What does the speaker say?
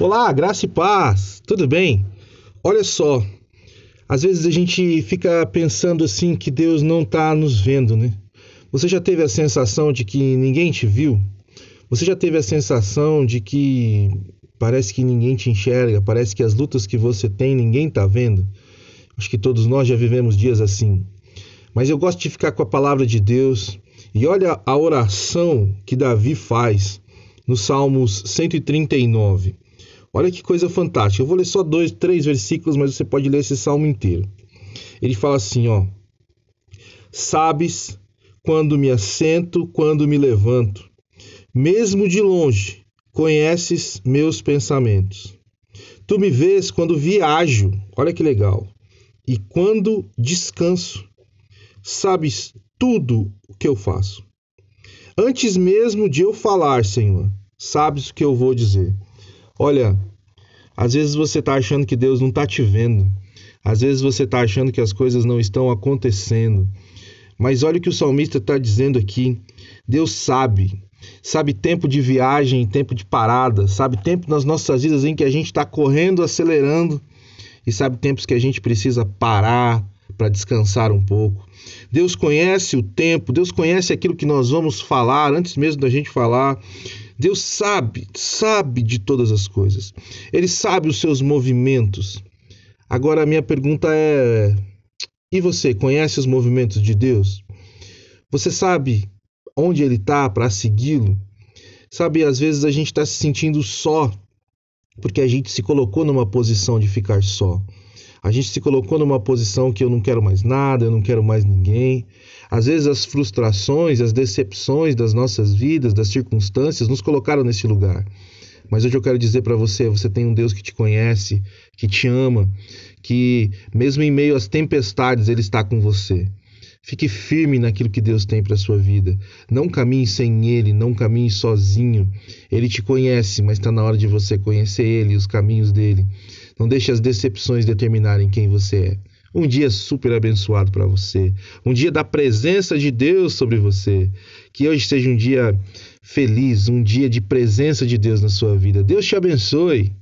Olá, graça e paz, tudo bem? Olha só, às vezes a gente fica pensando assim que Deus não está nos vendo, né? Você já teve a sensação de que ninguém te viu? Você já teve a sensação de que parece que ninguém te enxerga, parece que as lutas que você tem ninguém está vendo? Acho que todos nós já vivemos dias assim. Mas eu gosto de ficar com a palavra de Deus e olha a oração que Davi faz no Salmos 139. Olha que coisa fantástica. Eu vou ler só dois, três versículos, mas você pode ler esse salmo inteiro. Ele fala assim, ó: Sabes quando me assento, quando me levanto, mesmo de longe, conheces meus pensamentos. Tu me vês quando viajo, olha que legal, e quando descanso. Sabes tudo o que eu faço. Antes mesmo de eu falar, Senhor, sabes o que eu vou dizer. Olha, às vezes você está achando que Deus não está te vendo. Às vezes você está achando que as coisas não estão acontecendo. Mas olha o que o salmista está dizendo aqui. Deus sabe. Sabe tempo de viagem, tempo de parada. Sabe tempo nas nossas vidas em que a gente está correndo, acelerando. E sabe tempos que a gente precisa parar para descansar um pouco. Deus conhece o tempo, Deus conhece aquilo que nós vamos falar antes mesmo da gente falar. Deus sabe, sabe de todas as coisas. Ele sabe os seus movimentos. Agora a minha pergunta é: e você conhece os movimentos de Deus? Você sabe onde ele está para segui-lo? Sabe, às vezes a gente está se sentindo só porque a gente se colocou numa posição de ficar só. A gente se colocou numa posição que eu não quero mais nada, eu não quero mais ninguém. Às vezes as frustrações, as decepções das nossas vidas, das circunstâncias, nos colocaram nesse lugar. Mas hoje eu quero dizer para você: você tem um Deus que te conhece, que te ama, que mesmo em meio às tempestades Ele está com você. Fique firme naquilo que Deus tem para sua vida. Não caminhe sem Ele, não caminhe sozinho. Ele te conhece, mas está na hora de você conhecer Ele e os caminhos dele. Não deixe as decepções determinarem quem você é. Um dia super abençoado para você. Um dia da presença de Deus sobre você. Que hoje seja um dia feliz, um dia de presença de Deus na sua vida. Deus te abençoe.